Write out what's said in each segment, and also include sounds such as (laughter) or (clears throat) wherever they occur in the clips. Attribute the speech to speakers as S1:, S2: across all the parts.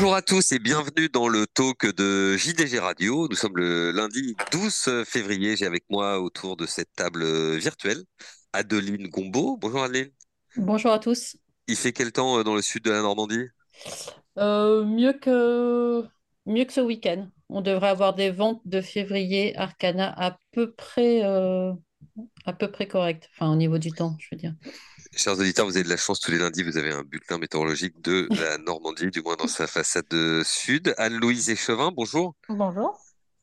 S1: Bonjour à tous et bienvenue dans le talk de JDG Radio. Nous sommes le lundi 12 février. J'ai avec moi autour de cette table virtuelle Adeline Gombeau. Bonjour Adeline.
S2: Bonjour à tous.
S1: Il fait quel temps euh, dans le sud de la Normandie?
S2: Euh, mieux que, mieux que ce week-end. On devrait avoir des ventes de février Arcana à peu près, euh, à peu près correctes. Enfin, au niveau du temps, je veux dire.
S1: Chers auditeurs, vous avez de la chance tous les lundis, vous avez un bulletin météorologique de la (laughs) Normandie, du moins dans sa façade de sud. Anne-Louise Échevin, bonjour.
S3: Bonjour.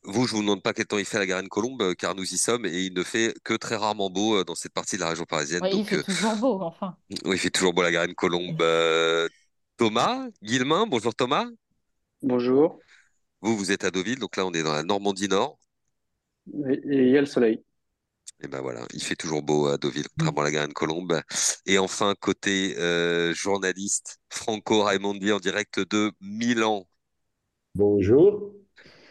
S1: Vous, je vous demande pas quel temps il fait à la Garenne-Colombe, euh, car nous y sommes et il ne fait que très rarement beau euh, dans cette partie de la région parisienne.
S3: Oui, il fait
S1: euh,
S3: toujours beau, enfin.
S1: oui, il fait toujours beau la Garenne-Colombe. Euh, Thomas, Guillemin, bonjour Thomas.
S4: Bonjour.
S1: Vous, vous êtes à Deauville, donc là, on est dans la Normandie Nord.
S4: Et il y a le soleil.
S1: Et ben voilà, il fait toujours beau à Deauville, contrairement à la Garenne-Colombe. Et enfin, côté euh, journaliste, Franco Raimondi en direct de Milan.
S5: Bonjour.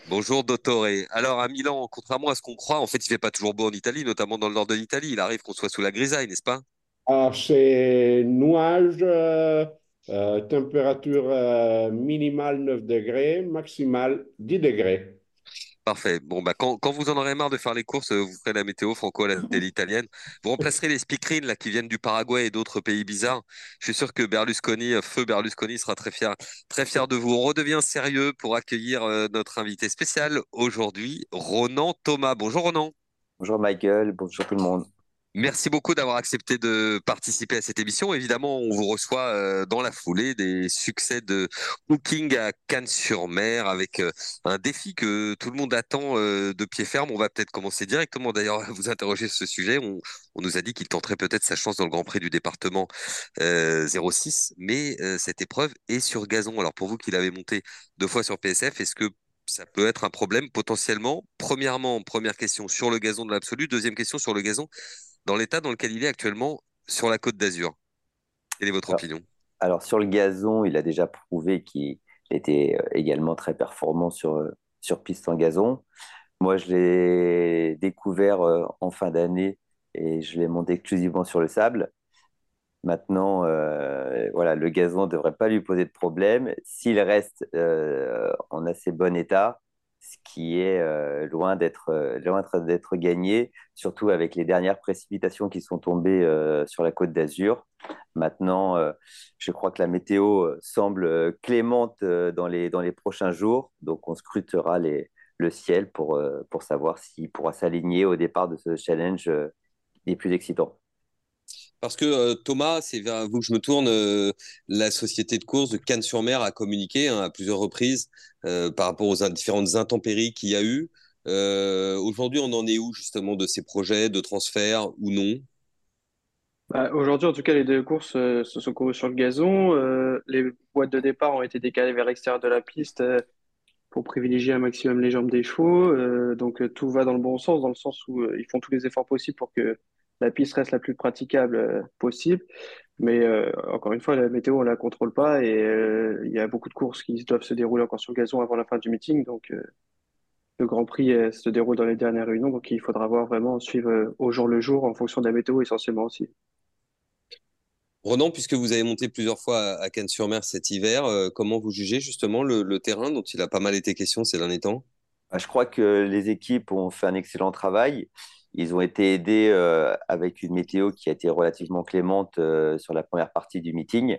S1: Bonjour Dottore. Alors à Milan, contrairement à ce qu'on croit, en fait, il fait pas toujours beau en Italie, notamment dans le nord de l'Italie. Il arrive qu'on soit sous la grisaille, n'est-ce pas?
S5: Alors, c'est nuage, euh, euh, température euh, minimale 9 degrés, maximale 10 degrés.
S1: Parfait. Bon, bah, quand, quand vous en aurez marre de faire les courses, euh, vous ferez la météo franco italienne. Vous remplacerez les speakerines là, qui viennent du Paraguay et d'autres pays bizarres. Je suis sûr que Berlusconi, euh, feu Berlusconi, sera très fier, très fier de vous. On redevient sérieux pour accueillir euh, notre invité spécial aujourd'hui, Ronan Thomas. Bonjour Ronan.
S6: Bonjour Michael, bonjour tout le monde.
S1: Merci beaucoup d'avoir accepté de participer à cette émission. Évidemment, on vous reçoit euh, dans la foulée des succès de Hooking à Cannes-sur-Mer avec euh, un défi que tout le monde attend euh, de pied ferme. On va peut-être commencer directement d'ailleurs à vous interroger sur ce sujet. On, nous a dit qu'il tenterait peut-être sa chance dans le Grand Prix du département euh, 06, mais cette épreuve est sur gazon. Alors pour vous qui l'avez monté deux fois sur PSF, est-ce que ça peut être un problème potentiellement? Premièrement, première question sur le gazon de l'absolu. Deuxième question sur le gazon dans l'état dans lequel il est actuellement sur la Côte d'Azur. Quelle est votre
S6: Alors,
S1: opinion?
S6: alors, sur le gazon, il a déjà prouvé qu'il était euh, également très performant sur, euh, sur piste en gazon. Moi, je l'ai découvert euh, en fin d'année et je l'ai monté exclusivement sur le sable. Maintenant, euh, voilà, le gazon ne devrait pas lui poser de problème. S'il reste euh, en assez bon état, ce qui est euh, loin d'être euh, loin d'être gagné, surtout avec les dernières précipitations qui sont tombées euh, sur la Côte d'Azur. Maintenant, je crois que la météo semble clémente dans les, dans les prochains jours, donc on scrutera le ciel pour, pour savoir s'il pourra s'aligner au départ de ce challenge les plus excitants.
S1: Parce que euh, Thomas, c'est vers vous que je me tourne. euh, la société de course de Cannes-sur-Mer a communiqué hein, à plusieurs reprises euh, par rapport aux différentes intempéries qu'il y a eu. Aujourd'hui, on en est où justement de ces projets de transfert ou non?
S4: Bah, aujourd'hui, en tout cas, les deux courses se sont courues sur le gazon. Les boîtes de départ ont été décalées vers l'extérieur de la piste pour privilégier un maximum les jambes des chevaux. Donc tout va dans le bon sens, dans le sens où ils font tous les efforts possibles pour que la piste reste la plus praticable euh, possible. Mais euh, encore une fois, la météo, on la contrôle pas et euh, il y a beaucoup de courses qui doivent se dérouler encore sur le gazon avant la fin du meeting. Donc euh, le Grand Prix euh, se déroule dans les dernières réunions, donc il faudra voir vraiment suivre euh, au jour le jour en fonction de la météo essentiellement aussi.
S1: Ronan, puisque vous avez monté plusieurs fois à, Cannes-sur-Mer cet hiver, euh, comment vous jugez justement le, le terrain dont il a pas mal été question ces derniers temps?
S6: Bah, Je crois que les équipes ont fait un excellent travail. Ils ont été aidés euh, avec une météo qui a été relativement clémente euh, sur la première partie du meeting.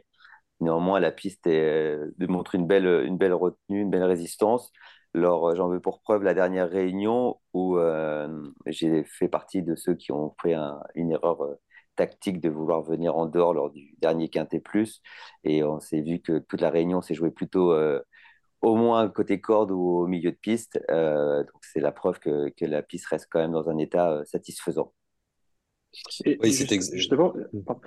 S6: Néanmoins, la piste est, euh, démontre une belle, retenue, une belle résistance. J'en veux pour preuve la dernière réunion où j'ai fait partie de ceux qui ont fait un- une erreur tactique de vouloir venir en dehors lors du dernier Quintet Plus. Et on s'est vu que toute la réunion s'est jouée plutôt au moins côté corde ou au milieu de piste. Euh, donc, c'est la preuve que, que la piste reste quand même dans un état euh, satisfaisant.
S4: Et
S1: Oui, c'est ex-
S4: justement, pardon.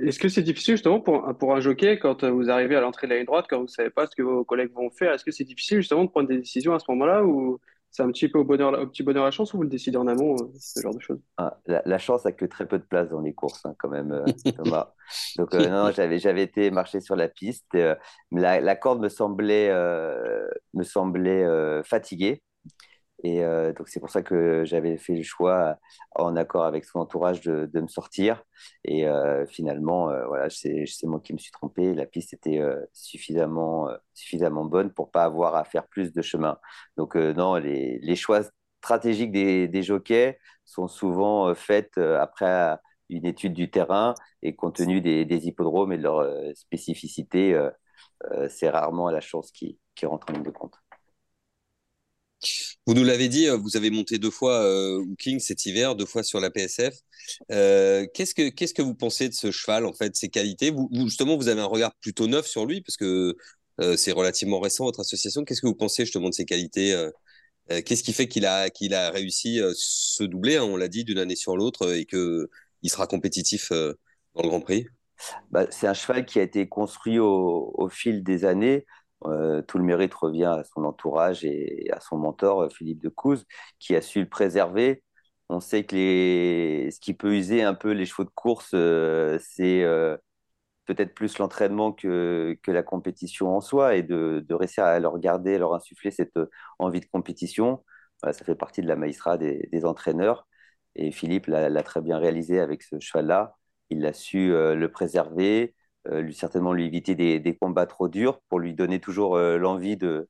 S4: est-ce que c'est difficile justement pour, un- pour un jockey quand vous arrivez à l'entrée de la ligne droite, quand vous savez pas ce que vos collègues vont faire, est-ce que c'est difficile justement de prendre des décisions à ce moment-là ou c'est un petit peu au bonheur, au petit bonheur à la chance ou vous le décidez en amont, euh, ce genre de choses?
S6: Ah, la, la chance a que très peu de place dans les courses, hein, quand même, euh, (laughs) Thomas. Donc, euh, non, j'avais, j'avais été marcher sur la piste. la, la corde me semblait, me semblait fatiguée. Et euh, donc, c'est pour ça que j'avais fait le choix, en accord avec son entourage, de, me sortir. Et euh, finalement, euh, voilà, c'est moi qui me suis trompé. La piste était suffisamment, bonne pour pas avoir à faire plus de chemin. Donc, non, les, choix stratégiques des, jockeys sont souvent faits après une étude du terrain et compte tenu des, des hippodromes et de leur spécificité, c'est rarement la chance qui, qui rentre en ligne de compte.
S1: Vous nous l'avez dit, euh, vous avez monté deux fois euh, King cet hiver, deux fois sur la PSF. Euh, qu'est-ce que qu'est-ce que vous pensez de ce cheval en fait, ses qualités? Justement, vous avez un regard plutôt neuf sur lui parce que euh, c'est relativement récent votre association. Qu'est-ce que vous pensez justement de ses qualités Qu'est-ce qui fait qu'il a qu'il a réussi ce doublé hein, On l'a dit d'une année sur l'autre et que il sera compétitif dans le Grand Prix.
S6: Bah, c'est un cheval qui a été construit au fil des années. Euh, tout le mérite revient à son entourage et à son mentor, euh, Philippe de Couz, qui a su le préserver. On sait que ce qui peut user un peu les chevaux de course, euh, c'est peut-être plus l'entraînement que, la compétition en soi et de, de, réussir à leur garder, leur insuffler cette envie de compétition. ça fait partie de la maïstra des, des entraîneurs. Et Philippe l'a très bien réalisé avec ce cheval-là. Il a su le préserver, lui certainement lui éviter des, combats trop durs pour lui donner toujours euh, l'envie de,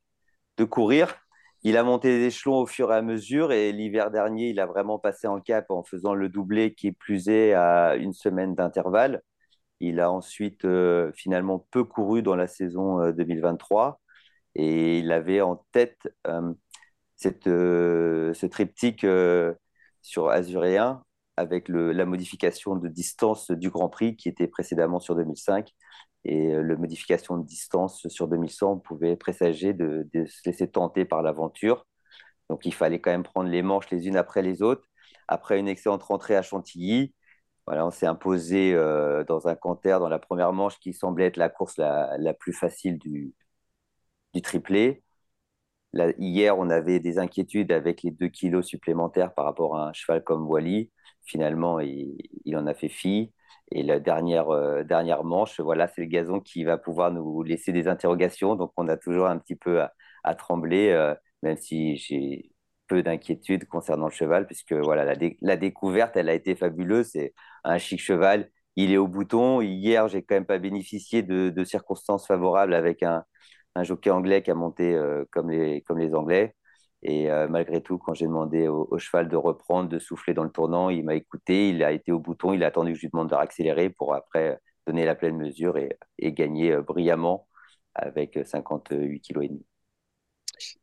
S6: courir. Il a monté les échelons au fur et à mesure et l'hiver dernier, il a vraiment passé en cap en faisant le doublé qui est plus à une semaine d'intervalle. Il a ensuite euh, finalement peu couru dans la saison 2023 et il avait en tête cette, ce triptyque sur Azuréen avec la modification de distance du Grand Prix qui était précédemment sur 2005. Et euh, la modification de distance sur 2100 pouvait présager de, se laisser tenter par l'aventure. Donc il fallait quand même prendre les manches les unes après les autres. Après une excellente rentrée à Chantilly, on s'est imposé euh, dans un canter dans la première manche qui semblait être la course la, plus facile du triplé. Hier, on avait des inquiétudes avec les 2 kilos supplémentaires par rapport à un cheval comme Wally finalement, il, en a fait fi. Et la dernière, euh, dernière manche, voilà, c'est le gazon qui va pouvoir nous laisser des interrogations. Donc, on a toujours un petit peu à, trembler, euh, même si j'ai peu d'inquiétude concernant le cheval, puisque voilà, la, découverte, elle a été fabuleuse. C'est un chic cheval. Il est au bouton. Hier, j'ai quand même pas bénéficié de, circonstances favorables avec un, un, jockey anglais qui a monté euh, comme, les, comme les Anglais. Et euh, malgré tout, quand j'ai demandé au, cheval de reprendre, de souffler dans le tournant, il m'a écouté, il a été au bouton, il a attendu que je lui demande de réaccélérer pour après donner la pleine mesure et, gagner euh, brillamment avec 58 kg et demi.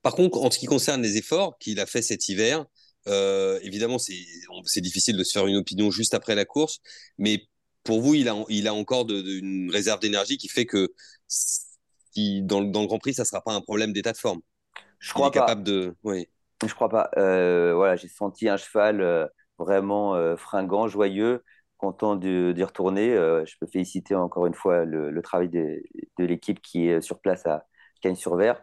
S1: Par contre, en ce qui concerne les efforts qu'il a fait cet hiver, évidemment, c'est difficile de se faire une opinion juste après la course, mais pour vous, il a, il a encore une réserve d'énergie qui fait que dans, dans, le Grand Prix, ça ne sera pas un problème d'état de forme.
S6: Je crois pas. capable de. Oui. Je crois pas. Euh, voilà, j'ai senti un cheval euh, vraiment euh, fringant, joyeux, content d'y retourner. je peux féliciter encore une fois le, travail de, de l'équipe qui est sur place à Cagnes-sur-Vert.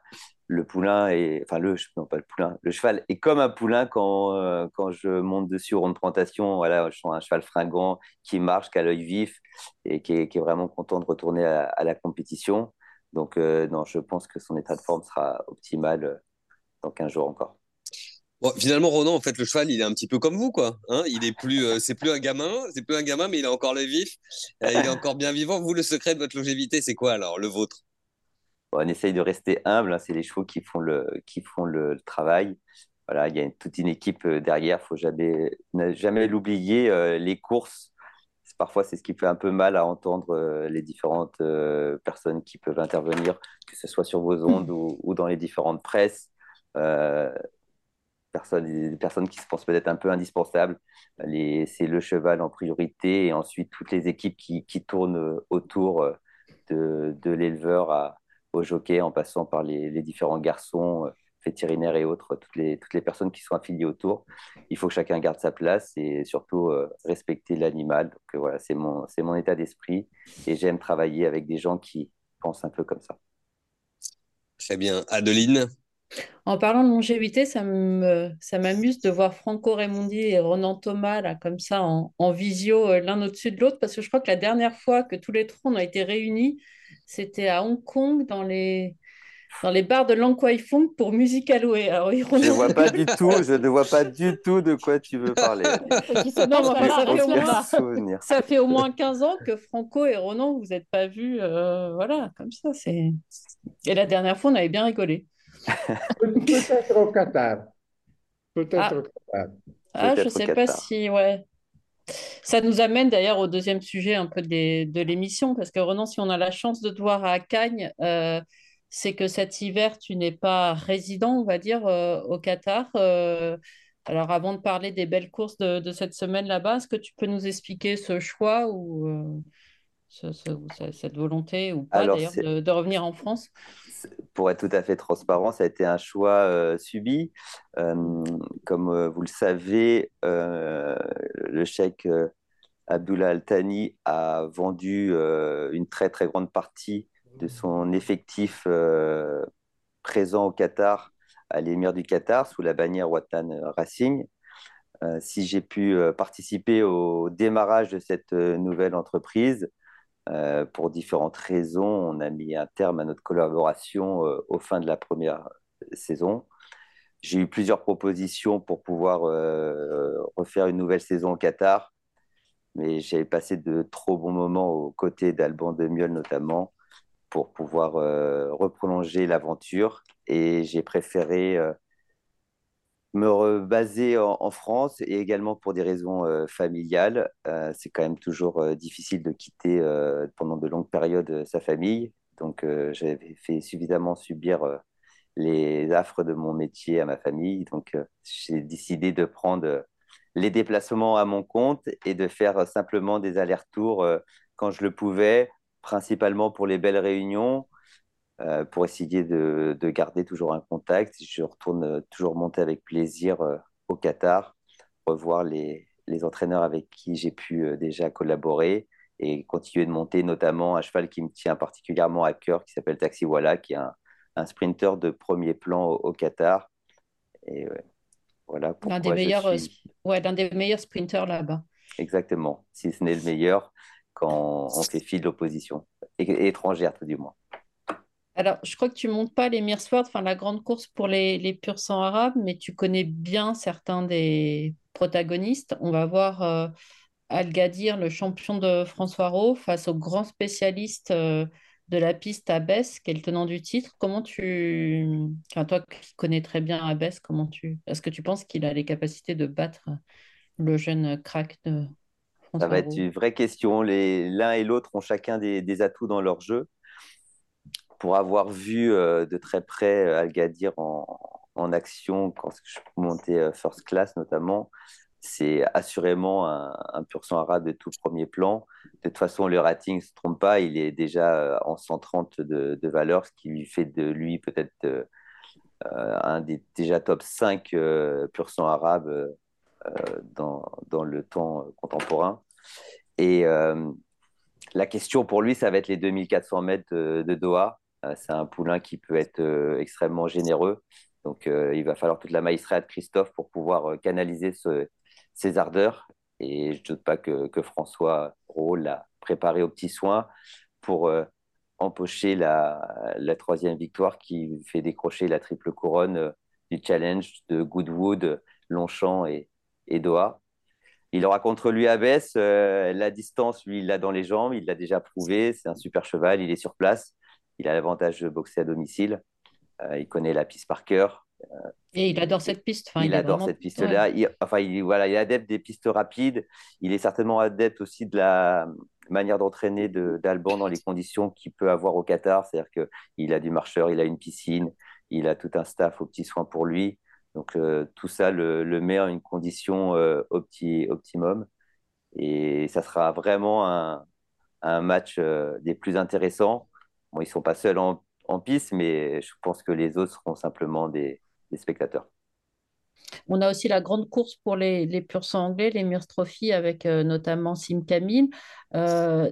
S6: Le poulain est, enfin le, non pas le poulain, le cheval est comme un poulain quand, quand je monte dessus au rond de plantation. Voilà, je sens un cheval fringant qui marche, qui a l'œil vif et qui est, qui est, vraiment content de retourner à, à la compétition. Donc, non, je pense que son état de forme sera optimal dans 15 jours encore.
S1: Bon, finalement, Ronan, en fait, le cheval, il est un petit peu comme vous, quoi. Hein il est plus, euh, c'est plus un gamin, c'est plus un gamin, mais il a encore le vif, euh, il est encore bien vivant. Vous, le secret de votre longévité, c'est quoi alors, le vôtre?
S6: On essaye de rester humble. Hein, c'est les chevaux qui font le, qui font le, travail. Voilà, il y a toute une équipe euh, derrière. Faut jamais, jamais l'oublier. les courses, parfois, c'est ce qui fait un peu mal à entendre les différentes personnes qui peuvent intervenir, que ce soit sur vos ondes ou, dans les différentes presses. Euh, personnes, des personnes qui se pensent peut-être un peu indispensables. C'est le cheval en priorité et ensuite toutes les équipes qui, tournent autour de, l'éleveur au jockey en passant par les, différents garçons, vétérinaires et autres, toutes les, toutes les personnes qui sont affiliées autour. Il faut que chacun garde sa place et surtout euh, respecter l'animal. Donc euh, voilà, c'est mon, mon état d'esprit et j'aime travailler avec des gens qui pensent un peu comme ça.
S1: Très bien. Adeline?
S2: En parlant de longévité, ça me, ça m'amuse de voir Franco Raimondi et Ronan Thomas là, comme ça en, visio euh, l'un au-dessus de l'autre, parce que je crois que la dernière fois que tous les trois ont été réunis, c'était à Hong Kong dans les dans les bars de Lang Kwai Fong pour musique allouée. Alors,
S6: je ne vois pas du tout, je ne vois pas du (laughs) tout de quoi tu veux parler.
S2: ça, fait au moins 15 ans que Franco et Ronan, vous n'êtes pas vus, euh, voilà, comme ça. C'est... Et la dernière fois, on avait bien rigolé.
S5: Peut-être au Qatar. Peut-être ah. au Qatar.
S2: Ah, je ne sais pas si, ouais. Ça nous amène d'ailleurs au deuxième sujet un peu de l'émission, parce que Renan, si on a la chance de te voir à Cagnes, euh, c'est que cet hiver, tu n'es pas résident, on va dire, euh, au Qatar. Euh, alors, avant de parler des belles courses de, cette semaine là-bas, est-ce que tu peux nous expliquer ce choix ou cette volonté ou pas d'ailleurs de, revenir en France?
S6: Pour être tout à fait transparent, ça a été un choix subi. comme vous le savez, le chèque Abdullah Al-Thani a vendu une très très grande partie de son effectif euh, présent au Qatar à l'émir du Qatar sous la bannière Watan Racing. Euh, si j'ai pu euh, participer au démarrage de cette nouvelle entreprise, pour différentes raisons, on a mis un terme à notre collaboration au fin de la première saison. J'ai eu plusieurs propositions pour pouvoir refaire une nouvelle saison au Qatar, mais j'avais passé de trop bons moments aux côtés d'Alban de Miol notamment pour pouvoir euh, reprolonger l'aventure. Et j'ai préféré euh, me baser en, France et également pour des raisons euh, familiales. c'est quand même toujours difficile de quitter pendant de longues périodes sa famille. Donc j'avais fait suffisamment subir les affres de mon métier à ma famille. Donc j'ai décidé de prendre les déplacements à mon compte et de faire simplement des allers-retours quand je le pouvais principalement pour les belles réunions, euh, pour essayer de, garder toujours un contact. Je retourne euh, toujours monter avec plaisir euh, au Qatar, revoir les, entraîneurs avec qui j'ai pu déjà collaborer et continuer de monter notamment un cheval qui me tient particulièrement à cœur, qui s'appelle Taxiwala, qui est un, un sprinter de premier plan au, Qatar. Et voilà
S2: l'un des meilleurs, ouais, l'un des meilleurs sprinters là-bas.
S6: Exactement, si ce n'est le meilleur quand on fait fi de l'opposition, étrangère tout du moins.
S2: Alors, je crois que tu montes pas les Mirsword, enfin la grande course pour les, les pur sang arabes, mais tu connais bien certains des protagonistes. On va voir euh, Al-Gadir, le champion de François Rowe, face au grand spécialiste euh, de la piste Abbès, qui est le tenant du titre. Comment tu. Enfin, toi qui connais très bien Abbès, comment tu. Est-ce que tu penses qu'il a les capacités de battre le jeune crack de,
S6: ça va être une vraie question. L'un et l'autre ont chacun des, atouts dans leur jeu. Pour avoir vu euh, de très près euh, Al-Gadir en, action, quand je montais euh, First Class notamment, c'est assurément un, pur sang arabe de tout premier plan. De toute façon, le rating ne se trompe pas, il est déjà en 130 de, valeur, ce qui lui fait de lui peut-être un des déjà top 5 pur sang arabes dans, dans, le temps contemporain. Et euh, la question pour lui, ça va être les 2400 mètres de, Doha. Euh, c'est un poulain qui peut être euh, extrêmement généreux. Donc, il va falloir toute la maïstria de Christophe pour pouvoir canaliser ses ardeurs. Et je ne doute pas que, François Rowe l'a préparé aux petits soins pour empocher la, troisième victoire qui fait décrocher la triple couronne du challenge de Goodwood, Longchamp et Doha. Il aura contre lui à baisse. Euh, la distance, lui, il l'a dans les jambes. Il l'a déjà prouvé. C'est un super cheval. Il est sur place. Il a l'avantage de boxer à domicile. Euh, il connaît la piste par cœur.
S2: Et il adore cette piste.
S6: il, adore cette piste-là. enfin, il, voilà, il est adepte des pistes rapides. Il est certainement adepte aussi de la manière d'entraîner d'Alban dans les conditions qu'il peut avoir au Qatar. C'est-à-dire qu'il a du marcheur, il a une piscine, il a tout un staff aux petits soins pour lui. Donc euh, tout ça le, met en une condition euh, optimum. Et ça sera vraiment un, match euh, des plus intéressants. Ils ne sont pas seuls en, piste, mais je pense que les autres seront simplement des, spectateurs.
S2: On a aussi la grande course pour les, les pur sang anglais, les Murs Trophy, avec notamment Sim Camille.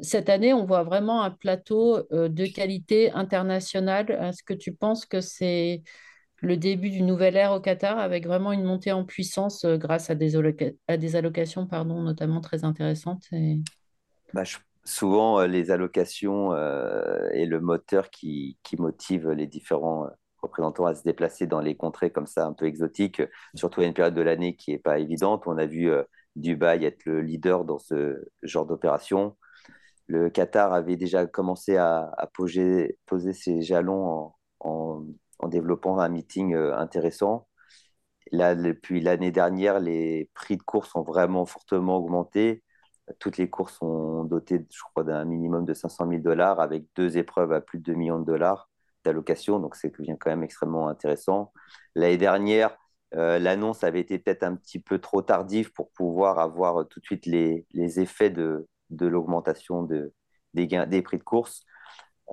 S2: cette année, on voit vraiment un plateau de qualité internationale. Est-ce que tu penses que c'est le début d'une nouvelle ère au Qatar avec vraiment une montée en puissance euh, grâce à des, allocations pardon, notamment très intéressantes.
S6: Bah, souvent les allocations et le moteur qui, qui motive les différents représentants à se déplacer dans les contrées comme ça un peu exotiques, surtout à une période de l'année qui n'est pas évidente. On a vu Dubaï être le leader dans ce genre d'opération. Le Qatar avait déjà commencé à, poser, ses jalons en, développant un meeting euh, intéressant. Là, depuis l'année dernière, les prix de course ont vraiment fortement augmenté. Toutes les courses sont dotées, je crois, d'un minimum de 500 000 dollars avec deux épreuves à plus de 2 millions de dollars d'allocation. Donc, c'est quand même extrêmement intéressant. L'année dernière, euh, l'annonce avait été peut-être un petit peu trop tardive pour pouvoir avoir tout de suite les, effets de, l'augmentation de, des, des prix de course.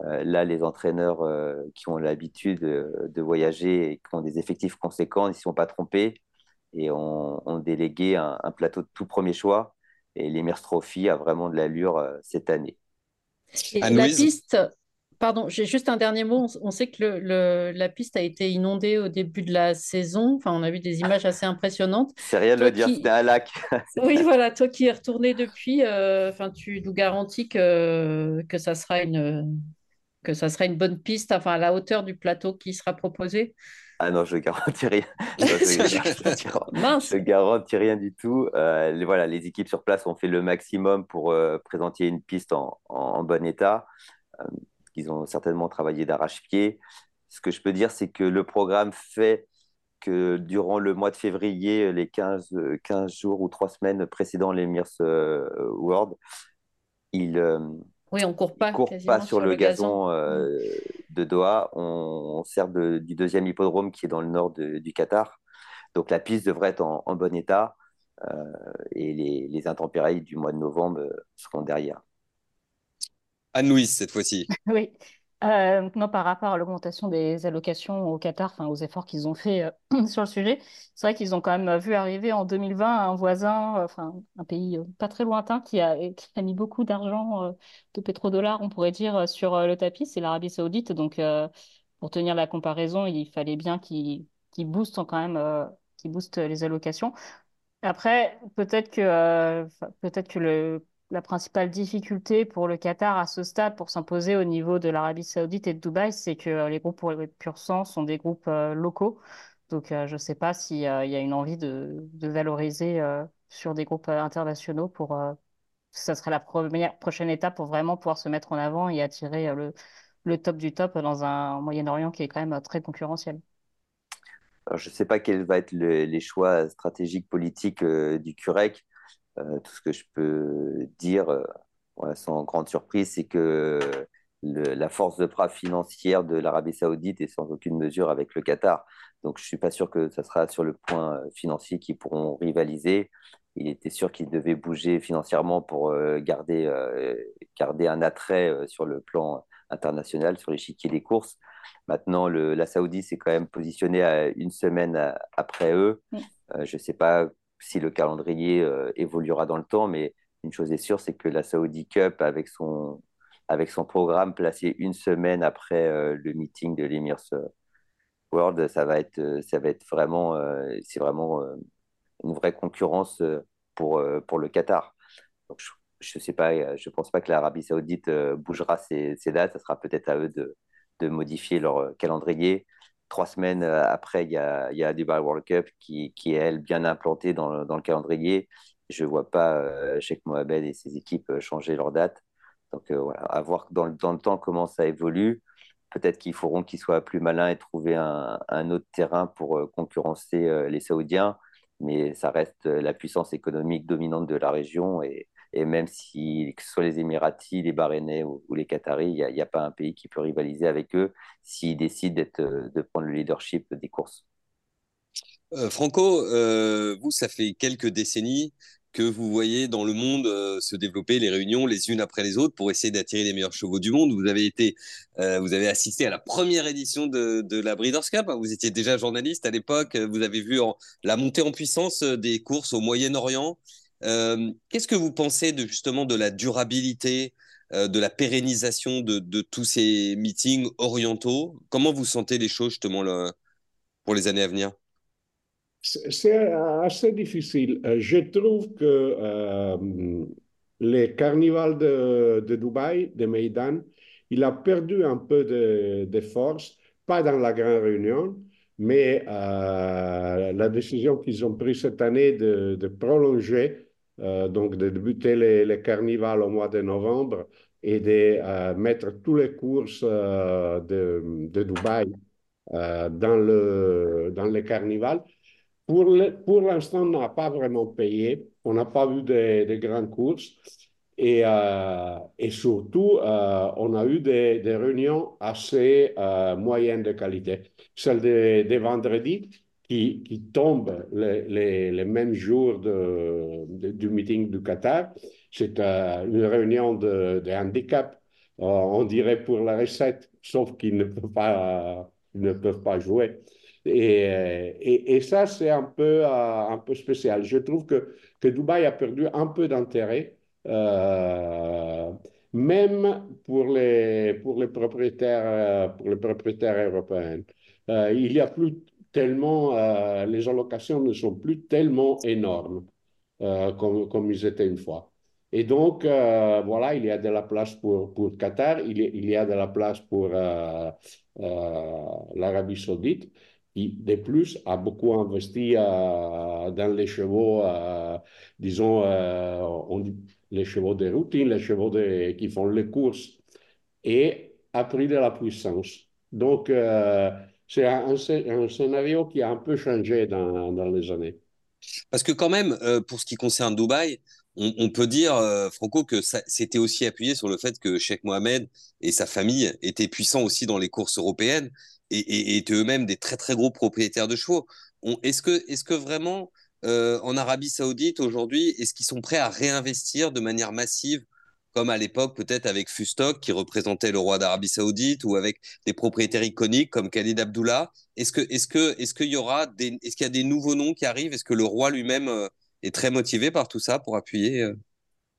S6: Euh, là, les entraîneurs euh, qui ont l'habitude de voyager et qui ont des effectifs conséquents, ils ne sont pas trompés et ont, ont délégué un, plateau de tout premier choix. Et l'Emirs Trophy a vraiment de l'allure cette année.
S2: la piste, Pardon, j'ai juste un dernier mot. On, sait que le, la piste a été inondée au début de la saison. Enfin, on a vu des images assez impressionnantes.
S6: C'est rien de le dire, c'était un lac. (laughs)
S2: oui, voilà, toi qui es retourné depuis, euh, enfin, tu nous garantis que, que, ça sera une, que ça sera une bonne piste, enfin, à la hauteur du plateau qui sera proposé.
S6: Ah non, je garantis rien. (laughs) je, garantis rien du tout. Euh, les, voilà, les équipes sur place ont fait le maximum pour euh, présenter une piste en, en bon état qu'ils ont certainement travaillé d'arrache-pied. Ce que je peux dire, c'est que le programme fait que durant le mois de février, les 15, 15 jours ou 3 semaines précédant euh, World, il
S2: euh, oui, on court pas,
S6: court pas sur, le, gazon, euh, de Doha. On, sert du deuxième hippodrome qui est dans le nord du Qatar. Donc la piste devrait être en, bon état et les, les intempéries du mois de novembre seront derrière.
S1: Anne-Louise, cette fois-ci. (laughs)
S3: oui. Euh, non, par rapport à l'augmentation des allocations au Qatar, enfin aux efforts qu'ils ont fait euh, (clears throat) sur le sujet, c'est vrai qu'ils ont quand même vu arriver en 2020 un voisin, euh, enfin un pays pas très lointain qui a, mis beaucoup d'argent de pétrodollars, on pourrait dire, sur le tapis, c'est l'Arabie Saoudite. Donc, pour tenir la comparaison, il fallait bien qu'ils qu boostent quand même, qu'ils boostent les allocations. Après, peut-être que, peut-être que le la principale difficulté pour le Qatar à ce stade pour s'imposer au niveau de l'Arabie Saoudite et de Dubaï, c'est que euh, les groupes pour pur sang sont des groupes euh, locaux. Donc, euh, je ne sais pas s'il y a une envie de, valoriser sur des groupes internationaux pour. ça serait la première, prochaine étape pour vraiment pouvoir se mettre en avant et attirer le, top du top dans un Moyen-Orient qui est quand même très concurrentiel.
S6: Je ne sais pas quels vont être les choix stratégiques politiques du CUREC. Euh, tout ce que je peux dire euh, sans grande surprise, c'est que la force de frappe financière de l'Arabie saoudite est sans aucune mesure avec le Qatar. Donc je ne suis pas sûr que ce sera sur le point euh, financier qu'ils pourront rivaliser. Il était sûr qu'ils devaient bouger financièrement pour garder, garder un attrait sur le plan international, sur l'échiquier des courses. Maintenant, le, la Saoudie s'est quand même positionnée à une semaine après eux. je ne sais pas si le calendrier euh, évoluera dans le temps, mais une chose est sûre, c'est que la Saudi Cup, avec son, avec son programme placé une semaine après euh, le meeting de l'Emirs euh, World, ça va être, ça va être vraiment, c'est vraiment une vraie concurrence pour, pour le Qatar. Donc, je ne sais pas, je pense pas que l'Arabie Saoudite bougera ses, ses, dates. Ça sera peut-être à eux de, de modifier leur calendrier trois semaines euh, après, il y a, Dubai World Cup qui, est, elle, bien implantée dans le, calendrier. Je ne vois pas euh, Sheikh Mohamed et ses équipes euh, changer leur date. Donc, voilà, à voir dans le, temps comment ça évolue. Peut-être qu'ils feront qu'ils soient plus malins et trouver un, autre terrain pour concurrencer les Saoudiens. Mais ça reste la puissance économique dominante de la région. Et même si, que ce soit les Émiratis, les Bahreïnais ou, les Qataris, il n'y a, pas un pays qui peut rivaliser avec eux s'ils décident de prendre le leadership des courses.
S1: Euh, Franco, euh, vous, ça fait quelques décennies que vous voyez dans le monde euh, se développer les réunions les unes après les autres pour essayer d'attirer les meilleurs chevaux du monde. Vous avez été, vous avez assisté à la première édition de, la Breeders' Cup. Vous étiez déjà journaliste à l'époque. Vous avez vu la montée en puissance des courses au Moyen-Orient. Euh, qu'est-ce que vous pensez de justement de la durabilité, euh, de la pérennisation de, tous ces meetings orientaux? Comment vous sentez les choses justement pour les années à venir?
S5: C'est assez difficile. Euh, je trouve que le carnaval de, Dubaï, de Meydan, il a perdu un peu de, force, pas dans la grande réunion, mais euh, la décision qu'ils ont prise cette année de, prolonger, euh, donc de débuter les, les, carnivals au mois de novembre et de euh, mettre toutes les courses euh, de, de, Dubaï euh, dans, le, dans les carnivals, pour, l'instant, on n'a pas vraiment payé. On n'a pas vu de, de grandes courses. Et, euh, et surtout, euh, on a eu des, des réunions assez euh, moyennes de qualité. Celle de, de vendredi, qui, qui tombe les, mêmes jours de, du meeting du Qatar, c'est une réunion de, handicap, on dirait pour la recette, sauf qu'ils ne peuvent pas, ne peuvent pas jouer. Et, ça, c'est un peu, un peu spécial. Je trouve que, que Dubaï a perdu un peu d'intérêt euh, même pour les, pour les propriétaires, euh, pour les propriétaires européens. Euh, il y a plus tellement, euh, les allocations ne sont plus tellement énormes euh, comme, comme ils étaient une fois. Et donc, euh, voilà, il y a de la place pour, pour Qatar, il y, il y a de la place pour l'Arabie saoudite qui, de plus, a beaucoup investi dans les chevaux, disons, les chevaux de routine, les chevaux de, qui font les courses, et a pris de la puissance. Donc, c'est un, scénario qui a un peu changé dans, les années.
S1: Parce que quand même, euh, pour ce qui concerne Dubaï, on, peut dire, euh, Franco, que c'était aussi appuyé sur le fait que Sheikh Mohamed et sa famille étaient puissants aussi dans les courses européennes et, étaient eux-mêmes des très très gros propriétaires de chevaux. Est-ce que, est que vraiment euh, en Arabie Saoudite aujourd'hui Est-ce qu'ils sont prêts à réinvestir de manière massive, comme à l'époque peut-être avec Fustok qui représentait le roi d'Arabie Saoudite ou avec des propriétaires iconiques comme Khalid Abdullah. Est-ce que, est-ce que, est-ce qu'il y aura des, est-ce qu'il y a des nouveaux noms qui arrivent? Est-ce que le roi lui-même euh, est très motivé par tout ça pour appuyer euh...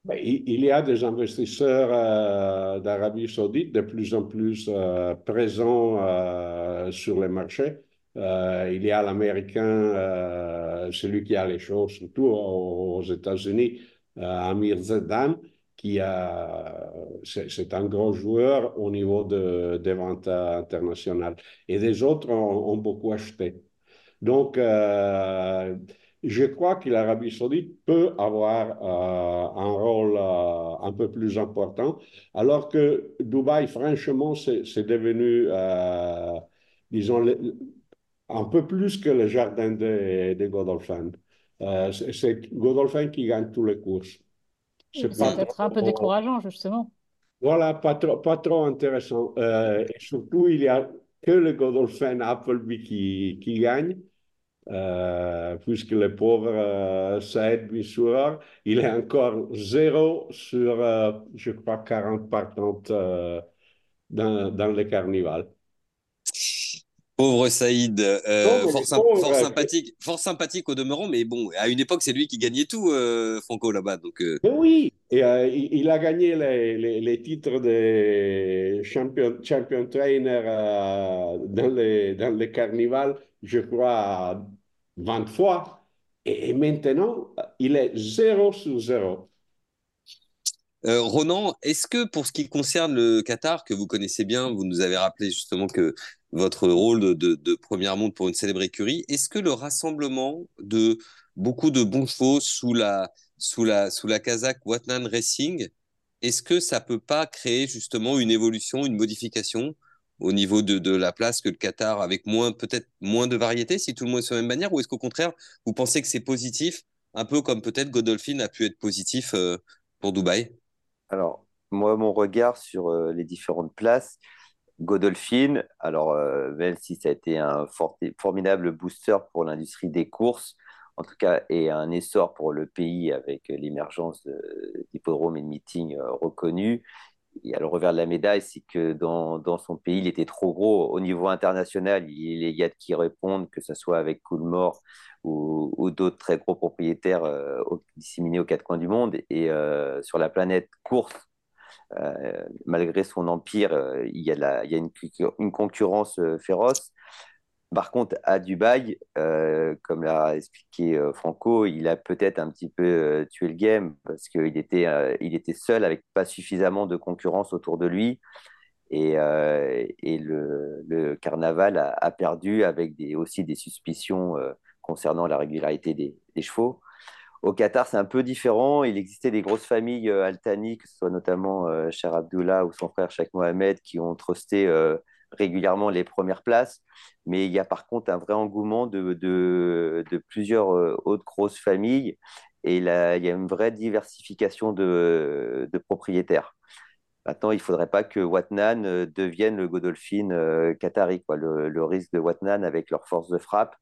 S5: Ben, il y a des investisseurs euh, d'Arabie Saoudite de plus en plus présents sur les marchés. Il y a l'Américain, celui qui a les choses, surtout aux, États-Unis, Amir Zedan, qui a, c'est un gros joueur au niveau de, des ventes internationales. Et des autres ont, beaucoup acheté. Donc, euh, je crois que l'Arabie saoudite peut avoir euh, un rôle euh, un peu plus important, alors que Dubaï, franchement, c'est devenu, disons, un peu plus que le jardin de, de Godolphin. C'est Godolphin qui gagne tous les courses.
S3: C'est peut-être un peu décourageant, justement.
S5: Voilà, pas trop, pas trop intéressant. Euh, et surtout, il n'y a que le Godolphin Appleby qui, qui gagne, euh, puisque le pauvre euh, Saïd Bissoura, il est encore zéro sur, euh, je crois, 40 partantes dans, dans le carnival.
S1: Pauvre Saïd, euh, fort, symp fort, sympathique, fort sympathique au demeurant, mais bon, à une époque, c'est lui qui gagnait tout, euh, Franco, là-bas. Donc, euh...
S5: Oui, et, il a gagné les, les, les titres de champion, champion trainer dans, les, dans les carnivals, je crois, 20 fois. Et maintenant, il est 0 sur 0.
S1: Euh, Ronan, est-ce que pour ce qui concerne le Qatar, que vous connaissez bien, vous nous avez rappelé justement que votre rôle de, de, de première montre pour une célèbre écurie, est-ce que le rassemblement de beaucoup de bons chevaux sous la, sous la, sous la Kazakh Watnan Racing, est-ce que ça peut pas créer justement une évolution, une modification au niveau de, de la place que le Qatar, avec moins peut-être moins de variété, si tout le monde est sur la même manière, ou est-ce qu'au contraire, vous pensez que c'est positif, un peu comme peut-être Godolphin a pu être positif euh, pour Dubaï?
S6: Alors, moi, mon regard sur euh, les différentes places, Godolphin, alors euh, même si ça a été un formidable booster pour l'industrie des courses, en tout cas, et un essor pour le pays avec l'émergence d'hippodromes et de meetings euh, reconnus, il y a le revers de la médaille, c'est que dans, dans, son pays, il était trop gros. Au niveau international, il y a qui répondent, que ce soit avec Coolmore ou, ou d'autres très gros propriétaires euh, disséminés aux quatre coins du monde. Et euh, sur la planète course, euh, malgré son empire, il y a, la, une concurrence féroce. Par contre, à Dubaï, euh, comme l'a expliqué euh, Franco, il a peut-être un petit peu euh, tué le game parce qu'il était, il était seul avec pas suffisamment de concurrence autour de lui. Et, et le, le, carnaval a, perdu avec des, aussi des suspicions concernant la régularité des, des chevaux. Au Qatar, c'est un peu différent. Il existait des grosses familles Altani, que ce soit notamment Cher Abdullah ou son frère Sheikh Mohamed, qui ont trusté régulièrement les premières places. Mais il y a par contre un vrai engouement de, plusieurs euh, autres grosses familles et là, il y a une vraie diversification de, propriétaires. Maintenant, il ne faudrait pas que Watnan euh, devienne le Godolphin euh, qatari. Le, risque de Watnan avec leur force de frappe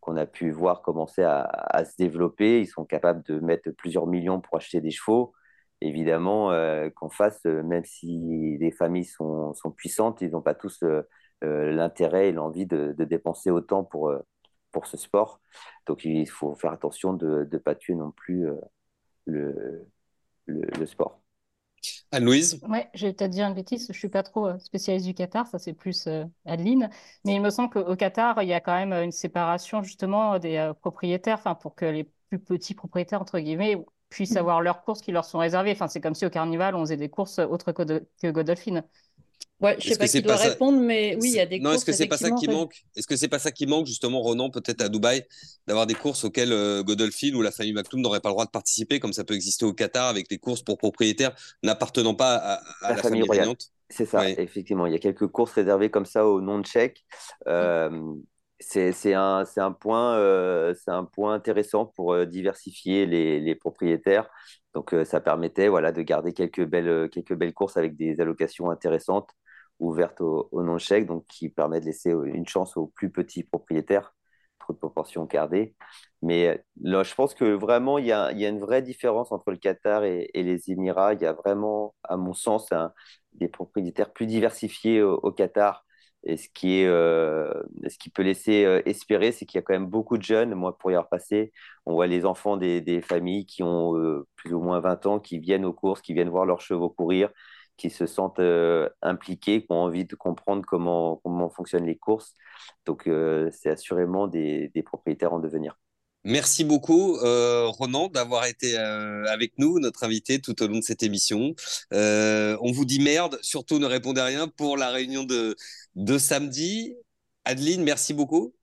S6: qu'on a pu voir commencer à, se développer, ils sont capables de mettre plusieurs millions pour acheter des chevaux évidemment euh, qu'en face, euh, même si les familles sont, sont puissantes, ils n'ont pas tous euh, l'intérêt et l'envie de, de, dépenser autant pour, pour ce sport. Donc il faut faire attention de ne pas tuer non plus le, le, le, sport.
S1: Anne-Louise?
S3: Oui, je vais peut-être dire une bêtise, je ne suis pas trop spécialiste du Qatar, ça c'est plus Adeline, mais il me semble qu'au Qatar, il y a quand même une séparation justement des propriétaires, pour que les plus petits propriétaires, entre guillemets, puissent mm. avoir leurs courses qui leur sont réservées. Enfin, c'est comme si au carnaval, on faisait des courses autres que, que Godolphin.
S2: Ouais, je sais pas qui doit ça... répondre, mais oui, il y a des
S1: non,
S2: courses.
S1: est-ce que c'est pas ça qui manque? Est-ce que c'est pas ça qui manque justement, Ronan, peut-être à Dubaï, d'avoir des courses auxquelles euh, Godolphin ou la famille Maktoum n'aurait pas le droit de participer, comme ça peut exister au Qatar avec des courses pour propriétaires n'appartenant pas à, à la, la, famille, famille
S6: C'est ça, ouais. effectivement. Il y a quelques courses réservées comme ça au nom de chèque. Euh, mm c'est un, un, point, euh, un point intéressant pour euh, diversifier les, les, propriétaires. Donc, euh, ça permettait voilà, de garder quelques belles, quelques belles courses avec des allocations intéressantes ouvertes au, non-chèque, donc qui permet de laisser une chance aux plus petits propriétaires, trop de proportions gardées. Mais là, je pense que vraiment, il y a, y a, une vraie différence entre le Qatar et, les Émirats. Il y a vraiment, à mon sens, des propriétaires plus diversifiés au Qatar et ce qui, euh, ce qui peut laisser euh, espérer, c'est qu'il y a quand même beaucoup de jeunes, moi pour y avoir passé, on voit les enfants des, familles qui ont euh, plus ou moins 20 ans, qui viennent aux courses, qui viennent voir leurs chevaux courir, qui se sentent impliqués, qui ont envie de comprendre comment, comment fonctionnent les courses. Donc c'est assurément des propriétaires en devenir.
S1: Merci beaucoup, euh, Ronan, d'avoir été euh, avec nous, notre invité tout au long de cette émission. Euh, on vous dit merde, surtout ne répondez à rien pour la réunion de, de samedi. Adeline, merci beaucoup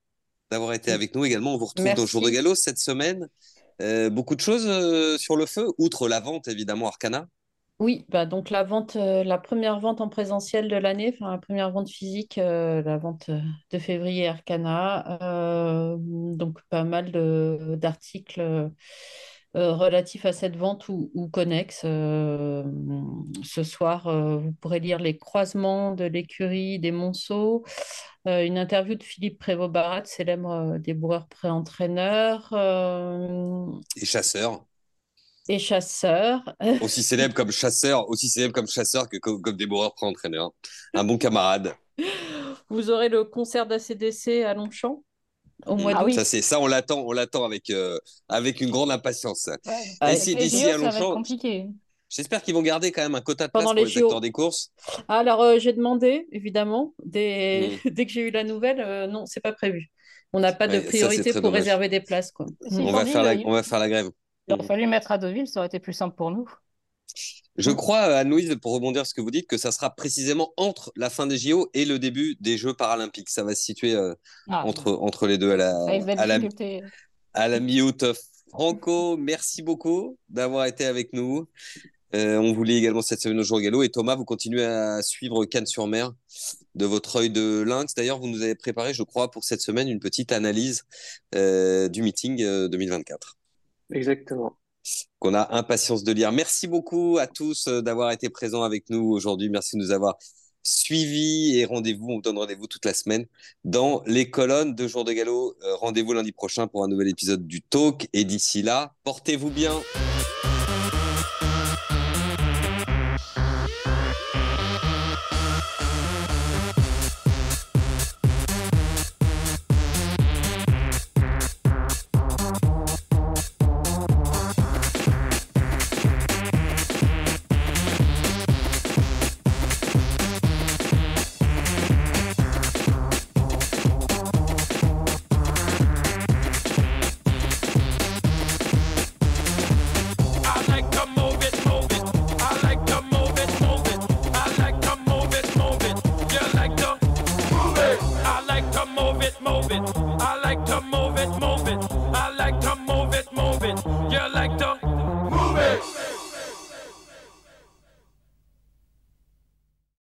S1: d'avoir été avec nous également. On vous retrouve merci. au jour de galop cette semaine. Beaucoup de choses sur le feu, outre la vente évidemment Arcana.
S2: Oui, bah donc la vente, euh, la première vente en présentiel de l'année, enfin la première vente physique, euh, la vente de février Arcana, euh, donc pas mal d'articles euh, relatifs à cette vente ou, connexes. ce soir, vous pourrez lire les croisements de l'écurie des Monceaux, une interview de Philippe Prévost-Barat, célèbre déboureur pré-entraîneur.
S1: Et chasseur
S2: et chasseur. (laughs)
S1: aussi célèbre comme chasseur, aussi célèbre comme chasseur que comme, comme déboureur pré-entraîneur. Un bon camarade.
S2: Vous aurez le concert d'ACDC à Longchamp au mois ah, d'août.
S1: Ça c'est ça on l'attend, on l'attend avec euh, avec une grande impatience. Ouais. D'ici d'ici à Longchamp. J'espère qu'ils vont garder quand même un quota de place Pendant pour les, les acteurs des courses.
S2: Alors euh, j'ai demandé évidemment dès, mmh. (laughs) dès que j'ai eu la nouvelle, euh, non c'est pas prévu. On n'a pas de priorité pour dommage. réserver des places quoi.
S1: On va faire la, on va faire la grève.
S3: Il aurait fallu mettre à Deauville, ça aurait été plus simple pour nous.
S1: Je crois, Anne-Louise, pour rebondir sur ce que vous dites, que ça sera précisément entre la fin des JO et le début des Jeux paralympiques. Ça va se situer euh, ah, entre, entre les deux à la, à la, à la mi-août. Franco, merci beaucoup d'avoir été avec nous. Euh, on vous lit également cette semaine au jour galop. Et Thomas, vous continuez à suivre Cannes-sur-Mer de votre œil de lynx. D'ailleurs, vous nous avez préparé, je crois, pour cette semaine, une petite analyse euh, du meeting 2024.
S4: Exactement.
S1: Qu'on a impatience de lire. Merci beaucoup à tous euh, d'avoir été présents avec nous aujourd'hui. Merci de nous avoir suivis et rendez-vous, on vous donne rendez-vous toute la semaine dans les colonnes de Jour de Galop. Euh, rendez-vous lundi prochain pour un nouvel épisode du Talk et d'ici là, portez-vous bien.